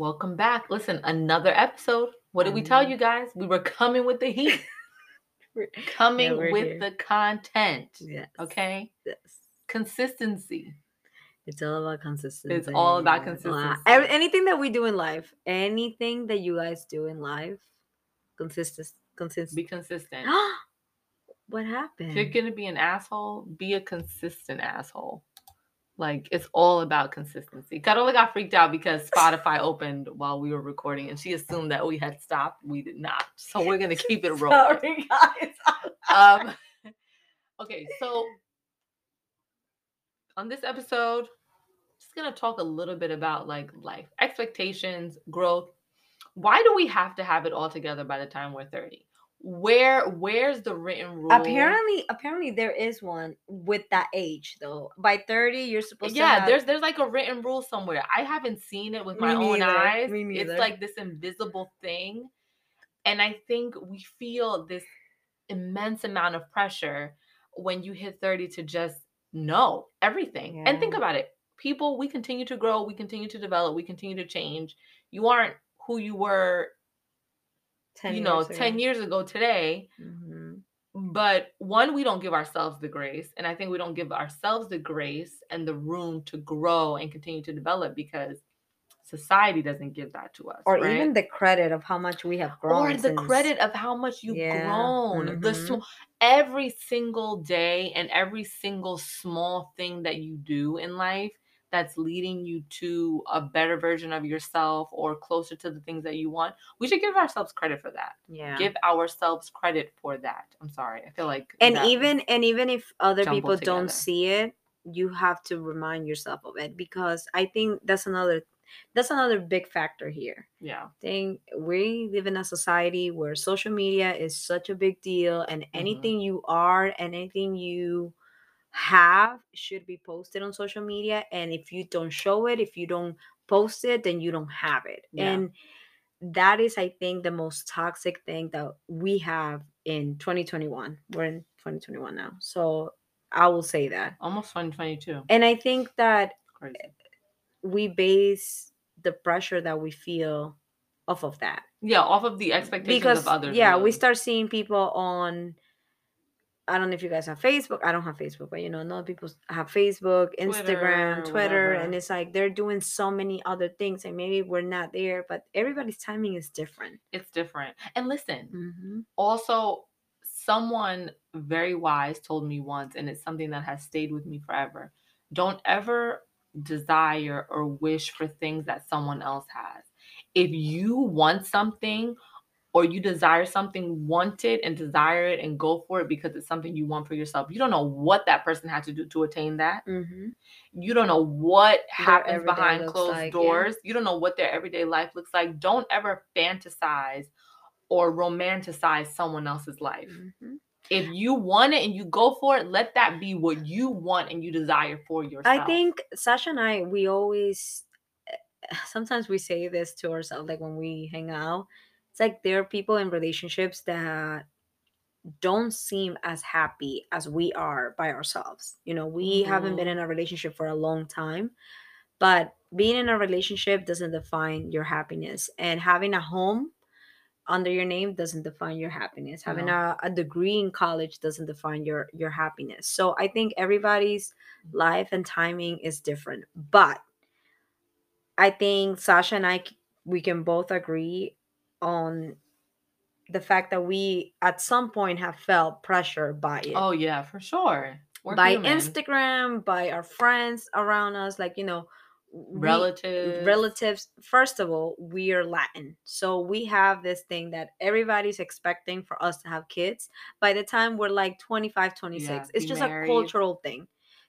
Welcome back. Listen, another episode. What did we tell you guys? We were coming with the heat, coming we're with here. the content. Yes. Okay? Yes. Consistency. It's all about consistency. It's all about consistency. Anything that we do in life, anything that you guys do in life, consistent. Consistent. Be consistent. what happened? If you're gonna be an asshole, be a consistent asshole. Like it's all about consistency. Carola got freaked out because Spotify opened while we were recording, and she assumed that we had stopped. We did not. So we're gonna keep it rolling. Sorry, guys. Um, okay, so on this episode, just gonna talk a little bit about like life expectations, growth. Why do we have to have it all together by the time we're 30? Where where's the written rule? apparently, apparently there is one with that age though. By thirty, you're supposed to. yeah, there's there's like a written rule somewhere. I haven't seen it with my own eyes. It's like this invisible thing. And I think we feel this immense amount of pressure when you hit 30 to just know everything. And think about it. People, we continue to grow, we continue to develop, we continue to change. You aren't who you were, 10 you know, years 10 years ago today. Mhm. But one, we don't give ourselves the grace. And I think we don't give ourselves the grace and the room to grow and continue to develop because society doesn't give that to us. Or right? even the credit of how much we have grown. or the since- credit of how much you've Yeah, grown. The mhm. sm- every single day and every single small thing that you do in life that's leading you to a better version of yourself or closer to the things that you want. We should give ourselves credit for that. Yeah. Give ourselves credit for that. I'm sorry. I feel like and even and even if other people together. don't see it you have to remind yourself of it because i think that's another that's another big factor here yeah. I think we live in a society where social media is such a big deal and Mm-hmm. anything you are and anything you have should be posted on social media and if you don't show it if you don't post it then you don't have it Yeah. and that is i think the most toxic thing that we have in 2021 we're in 2021 now so i will say that Almost 2022. and i think that Crazy. we base the pressure that we feel off of that Yeah, off of the expectations because of others. yeah we start seeing people on i don't know if you guys have facebook i don't have facebook but you know other people have facebook instagram Twitter, twitter, and it's like they're doing so many other things and maybe we're not there but everybody's timing is different It's different. And listen, mm-hmm. also someone very wise told me once and it's something that has stayed with me forever don't ever desire or wish for things that someone else has if you want something or you desire something want it and desire it and go for it because it's something you want for yourself you don't know what that person had to do to attain that Mm-hmm. you don't know what happens behind closed like, yeah. doors. You don't know what their everyday life looks like. Don't ever fantasize or romanticize someone else's life. Mm-hmm. If you want it and you go for it, let that be what you want and you desire for yourself. I think Sasha and I, we always, sometimes we say this to ourselves, like when we hang out. It's like there are people in relationships that don't seem as happy as we are by ourselves. You know, we haven't been Mhm. in a relationship for a long time, but being in a relationship doesn't define your happiness. And having a home under your name doesn't define your happiness. Having a, a degree in college doesn't define your your happiness. So I think everybody's life and timing is different. But I think Sasha and I we can both agree on the fact that we at some point have felt pressure by it. oh yeah, for sure. We're by human. Instagram, by our friends around us, like you know, we- relatives, relatives first of all we are latin so we have this thing that everybody's expecting for us to have kids by the time we're like 25 26 Yeah, it's just married. a cultural thing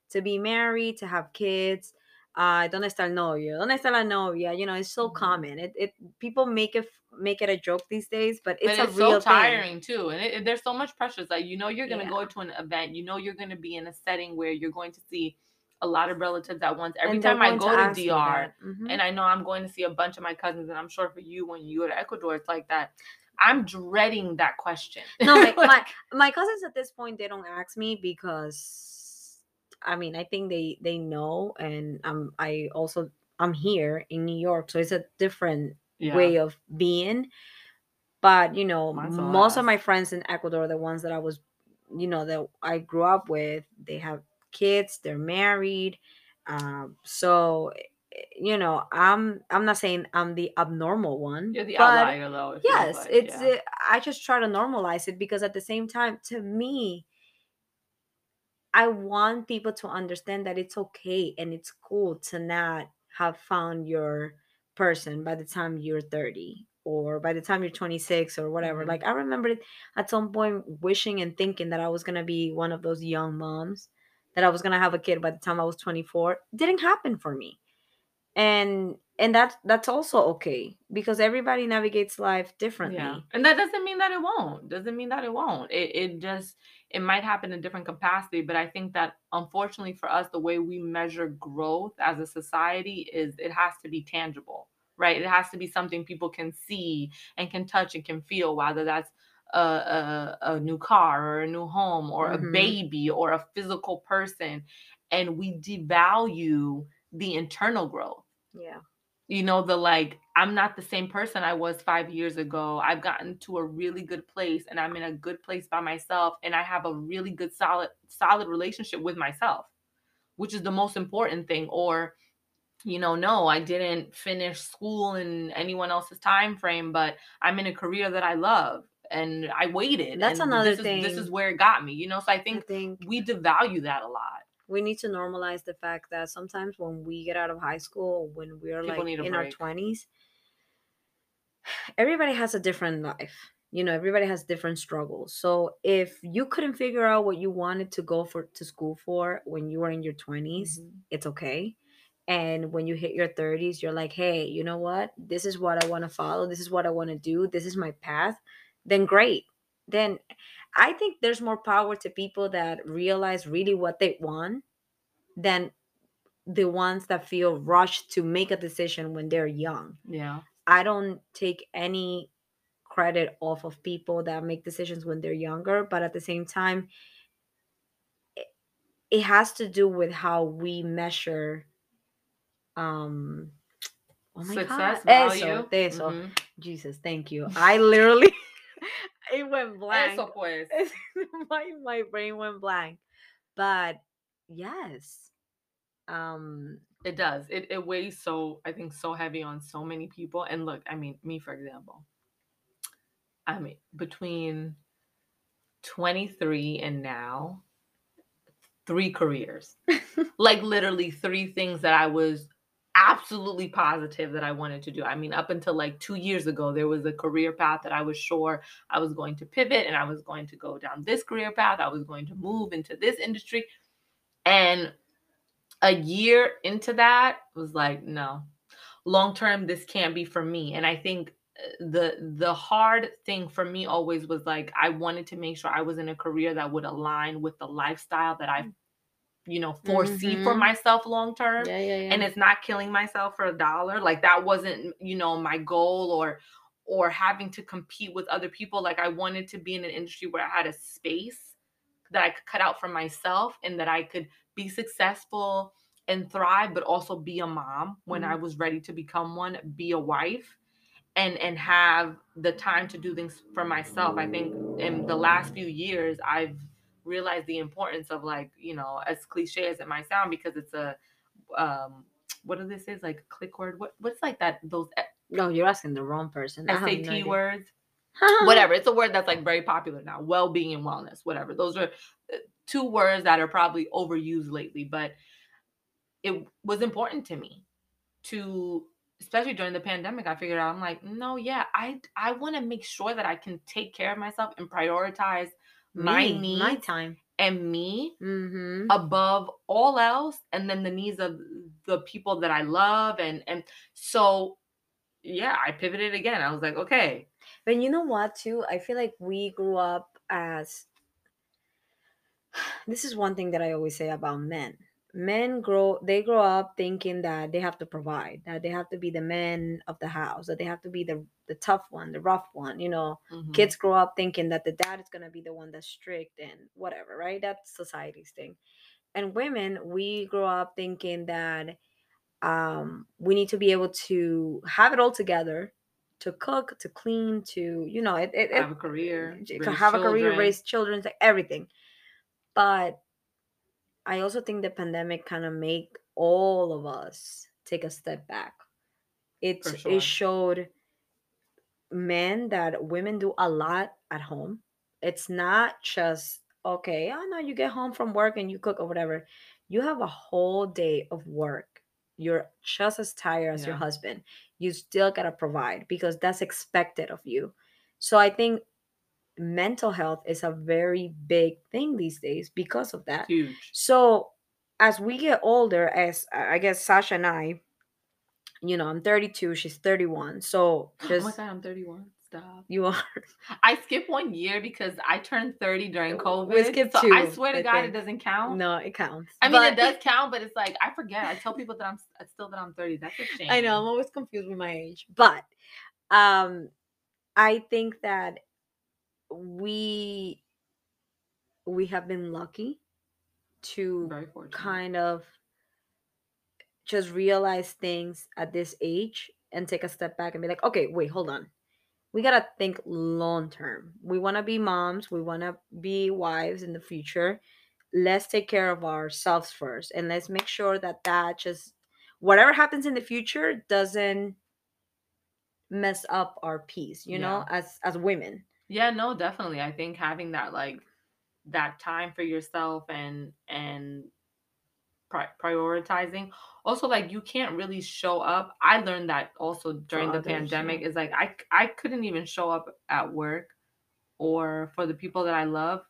to be married to have kids uh donde está el novio donde está la novia you know it's so Mhm. common it, it people make it make it a joke these days but it's but a it's real so tiring too, and it, it- there's so much pressure. It's like you know you're gonna go to an event, you know you're gonna be in a setting where you're going to see a lot of relatives at once. Every time I go to, DR, that. Mhm. and I know I'm going to see a bunch of my cousins, and I'm sure for you when you go to Ecuador, it's like that. I'm dreading that question. no my, my my cousins at this point they don't ask me because i mean i think they they know and um i also I'm here in New York, so it's a different Yeah. way of being. But you know, Mine's most of my friends in Ecuador, the ones that I was, you know, that I grew up with, they have kids, they're married. Um, so eh, you know, I'm I'm not saying I'm the abnormal one. You're the outlier though. it yes like, it's yeah. uh, i just try to normalize it because at the same time to me i want people to understand that it's okay and it's cool to not have found your person by the time you're 30 or by the time you're 26 or whatever. Mhm. like i remember it at some point wishing and thinking that i was going to be one of those young moms that i was going to have a kid by the time i was 24 didn't happen for me and and that that's also okay because everybody navigates life differently Yeah. And that doesn't mean that it won't. Doesn't mean that it won't. It it just it might happen in different capacity, but I think that unfortunately for us the way we measure growth as a society is it has to be tangible, right? It has to be something people can see and can touch and can feel whether that's a, a, a new car or a new home or Mhm. a baby or a physical person and we devalue the internal growth. Yeah. You know the like i'm not the same person i was five years ago. I've gotten to a really good place and i'm in a good place by myself and i have a really good solid solid relationship with myself which is the most important thing. Or you know no i didn't finish school in anyone else's time frame but i'm in a career that i love and i waited That's and another this is, this is where it got me you know? So i i think think we devalue that a lot we need to normalize the fact that sometimes when we get out of high school when we're People like in our 20s everybody has a different life. You know everybody has different struggles. So if you couldn't figure out what you wanted to go for to school for when you were in your 20s Mhm. it's okay. And when you hit your 30s you're like hey you know what? This is what i want to follow. This is what i want to do. This is my path. Then great then i think there's more power to people that realize really what they want than the ones that feel rushed to make a decision when they're young yeah i don't take any credit off of people that make decisions when they're younger but at the same time it, it has to do with how we measure um oh my success god value eso, eso. Mhm. jesus thank you i literally it went blank Eso pues. my my brain went blank but yes um It does. It it weighs so I think so heavy on so many people. And look, I mean, me for example. I mean, between 23 and now, three careers. like literally three things that I was absolutely positive that I wanted to do. I mean, up until like 2 years ago, there was a career path that I was sure I was going to pivot and I was going to go down this career path. I was going to move into this industry. And a year into that was like no long term this can't be for me and i think uh, the the hard thing for me always was like i wanted to make sure i was in a career that would align with the lifestyle that i you know foresee for Mhm. myself long term yeah yeah yeah. and it's not killing myself for a dollar like that wasn't you know my goal or or having to compete with other people like i wanted to be in an industry where i had a space that i could cut out for myself and that i could be successful and thrive but also be a mom when i was ready to become one be a wife and and have the time to do things for myself. I think in the last few years i've realized the importance of like you know as cliche as it might sound because it's a um what do this is like click word? What what's like that those no you're asking the wrong person. Have no sat words? Whatever it's a word that's like very popular now. Well-being and wellness whatever. Those are uh, two words that are probably overused lately but it was important to me to especially during the pandemic i figured out i'm like no yeah i i want to make sure that i can take care of myself and prioritize my Me, needs my time and me mm-hmm. above all else and then the needs of the people that i love and and so yeah i pivoted again i was like okay But you know what, too? I feel like we grew up as. This is one thing that I always say about men. Men grow, they grow up thinking that they have to provide, that they have to be the men of the house, that they have to be the the tough one, the rough one. You know, Mhm. kids grow up thinking that the dad is gonna be the one that's strict and whatever, right? That's society's thing. And women, we grow up thinking that um, we need to be able to have it all together to cook, to clean, to you know, it, it, have a career, it have a career, raise children, like everything. But I also think the pandemic kind of make all of us take a step back. It sure. it showed men that women do a lot at home. It's not just okay, oh no, you get home from work and you cook or whatever. You have a whole day of work. You're just as tired as yeah. your husband. You still gotta provide because that's expected of you. So I think mental health is a very big thing these days because of that. Huge. So as we get older, as I guess Sasha and I, you know, I'm 32, she's 31. So just, oh my god, I'm 31. Stop. You are. I skip one year because I turned 30 during COVID. We skipped so two, I swear to I God, think. it doesn't count. No, it counts. I mean, it does count, but it's like I forget. I tell people that I'm still that I'm 30. That's a shame. I know. I'm always confused with my age, but um, I think that we we have been lucky to kind of just realize things at this age and take a step back and be like, okay, wait, hold on. We got to think long term. We want to be moms, we want to be wives in the future. Let's take care of ourselves first and let's make sure that that just whatever happens in the future doesn't mess up our peace, you yeah. know, as as women. Yeah, no, definitely. I think having that like that time for yourself and and pri- prioritizing also like you can't really show up i learned that also during the pandemic is like i i couldn't even show up at work or for the people that i love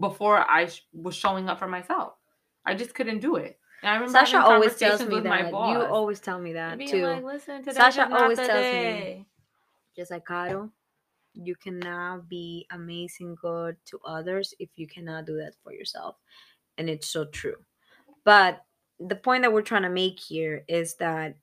before i sh- was showing up for myself i just couldn't do it and I remember Sasha always tells me that. You always tell me that too. Like, Listen, Sasha always tells day. me, just like Caro, you cannot be amazing good to others if you cannot do that for yourself and it's so true. But the point that we're trying to make here is that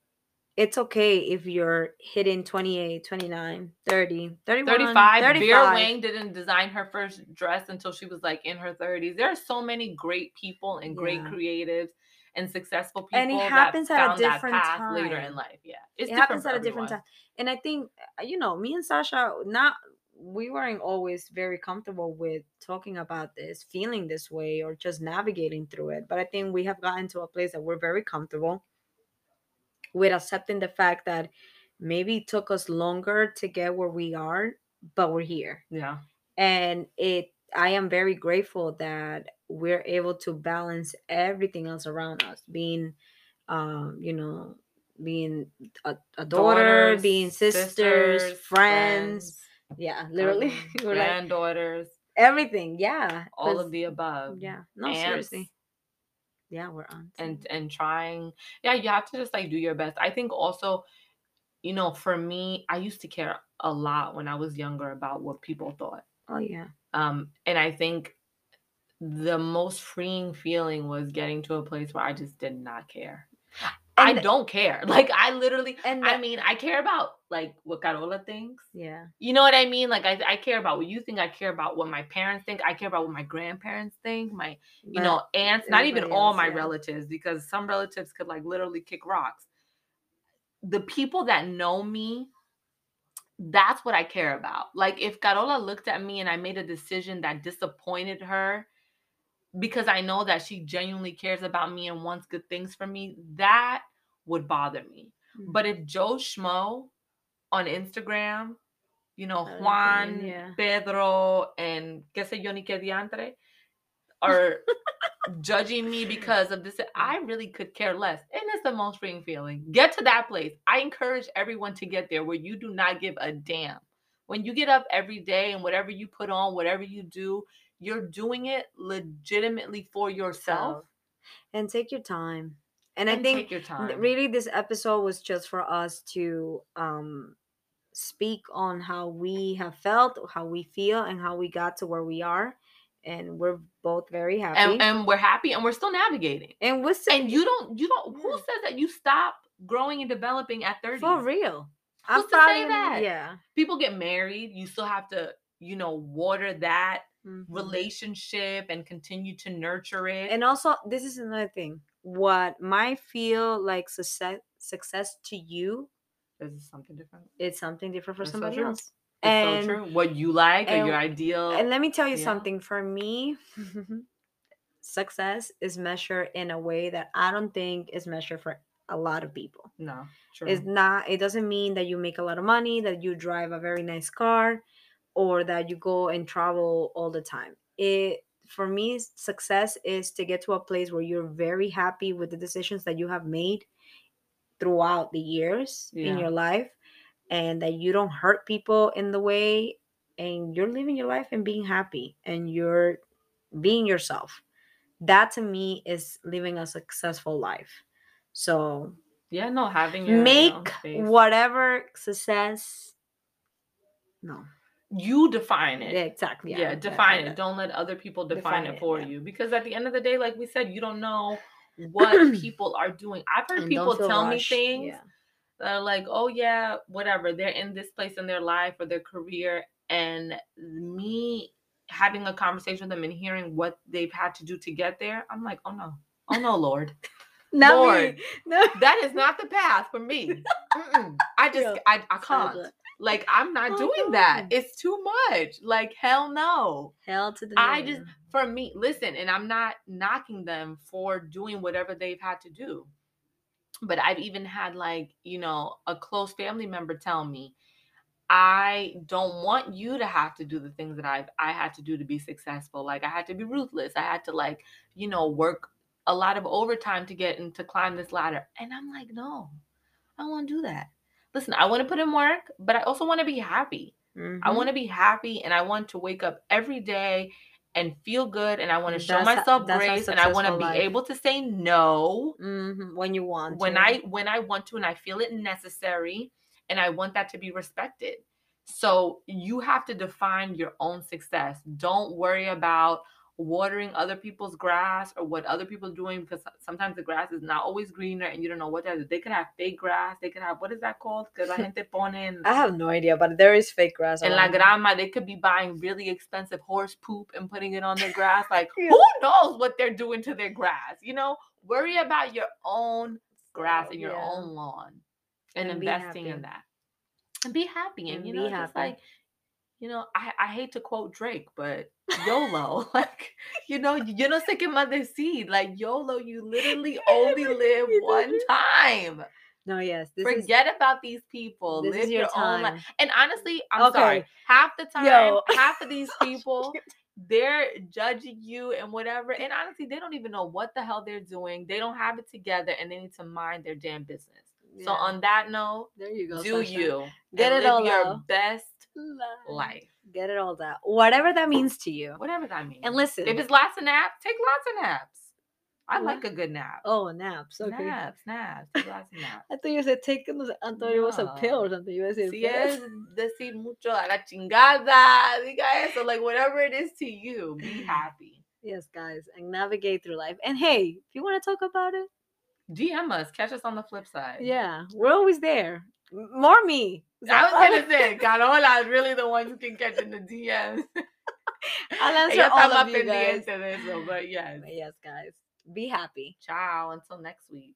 it's okay if you're hitting 28 29 30 31 35 Vera Wang didn't design her first dress until she was like in her 30s there are so many great people and great yeah. creatives and successful people and it happens at a different time later in life yeah it happens at a different time and i think uh, you know me and sasha not we weren't always very comfortable with talking about this, feeling this way, or just navigating through it. But I think we have gotten to a place that we're very comfortable with accepting the fact that maybe it took us longer to get where we are, but we're here. Yeah. And it, I am very grateful that we're able to balance everything else around us, being, um, you know, being a, a daughter, Daughters, being sisters, sisters friends, friends yeah, literally. granddaughters. Like, everything. Yeah. All of the above. Yeah. No, Aunts, seriously. Yeah, we're on. And and trying. Yeah, you have to just like do your best. I think also, you know, for me, I used to care a lot when I was younger about what people thought. Oh yeah. Um, and I think the most freeing feeling was getting to a place where I just did not care. I don't care. Like I literally and the, I mean, I care about like what Carola thinks. Yeah. You know what I mean? Like I, I care about what you think. I care about what my parents think. I care about what my grandparents think. My, you but know, aunts, not even else, all my yeah. relatives, because some relatives could like literally kick rocks. The people that know me, that's what I care about. Like if Carola looked at me and I made a decision that disappointed her because I know that she genuinely cares about me and wants good things for me, that would bother me. Mm-hmm. But if Joe Schmo on Instagram, you know, Juan, yeah. Pedro, and que sé yo ni que diantre are judging me because of this, I really could care less. And it's the most freeing feeling. Get to that place. I encourage everyone to get there where you do not give a damn. When you get up every day and whatever you put on, whatever you do, you're doing it legitimately for yourself. And take your time. And, and I think really this episode was just for us to um speak on how we have felt, how we feel, and how we got to where we are. And we're both very happy. And, and we're happy and we're still navigating. And we're still, And you don't you don't who says that you stop growing and developing at 30? For real. Who's I'm to say that? Yeah. People get married, you still have to, you know, water that mm-hmm. relationship and continue to nurture it. And also, this is another thing. what might feel like success success to you Is something different? it's something different for That's somebody true. else It's and so true. What you like or and- your ideal. and let me tell you yeah. something for me success is measured in a way that i don't think is measured for a lot of people no, true. it's not it doesn't mean that you make a lot of money that you drive a very nice car or that you go and travel all the time. It for me success is to get to a place where you're very happy with the decisions that you have made throughout the years in your life and that you don't hurt people in the way and you're living your life and being happy and you're being yourself. That to me is living a successful life. So yeah, no, having your make whatever success no you define yeah, it. exactly Yeah, define it. Don't let other people define, Define it it, for yeah. you. Because at the end of the day, like we said, you don't know what people are doing. I've heard And people tell me things yeah. that are like, oh yeah, whatever. They're in this place in their life or their career, and me having a conversation with them and hearing what they've had to do to get there, I'm like, oh no, oh no, Lord, Not Lord. me. No. that is not the path for me. Mm-mm. I just, Yeah, I, I can't. Like, I'm not Oh, doing that. It's too much. Like, hell no. Hell to the I just, for me, listen, and I'm not knocking them for doing whatever they've had to do. But I've even had, like, you know, a close family member tell me, I don't want you to have to do the things that I've I had to do to be successful. Like I had to be ruthless. I had to like, you know, work a lot of overtime to get and to climb this ladder. And I'm like, no, I don't want to do that. Listen, I want to put in work, but I also want to be happy. I Mhm. want to be happy and I want to wake up every day and feel good and I want to show that's myself grace and I want to be life. able to say no Mhm, when you want when to. I when I want to and I feel it necessary and I want that to be respected. So you have to define your own success. Don't worry about watering other people's grass or what other people are doing because sometimes the grass is not always greener and you don't know what that is. They could have fake grass. They could have what is that called? Que la gente pone en, I have no idea, but there is fake grass. en la grama. They could be buying really expensive horse poop and putting it on their grass. Like Yeah. who knows what they're doing to their grass? You know, worry about your own grass and your yeah. own lawn and, And investing in that and be happy and, And you know just like you know I, I hate to quote drake but yolo like you know you know que más decir like yolo you literally only live one time No, yes. This is forget about these people this live is your, your, own time. life and honestly i'm Okay. sorry half the time Yo. half of these people they're judging you and whatever. And honestly, they don't even know what the hell they're doing. They don't have it together and they need to mind their damn business. So on that note, there you go. do Sasha. you Get and it all your out. best Life. life. Get it all out. Whatever that means to you. Whatever that means. And listen. if it's lots of naps, take lots of naps. I What? like a good nap. Oh, naps. Okay. Naps, naps, take lots of naps. I thought you said taking those. I thought it was a pill or something. You were saying Si es decir mucho a la chingada, diga eso, like whatever it is to you, be happy. Yes, guys, and navigate through life. And hey, if you want to talk about it, DM us, catch us on the flip side. yeah, we're always there. More me. I was gonna say, Carola is really the one who can catch in the DMs. I'll answer all of you guys. de eso, but yes. But yes, guys, be happy. Ciao. Until next week.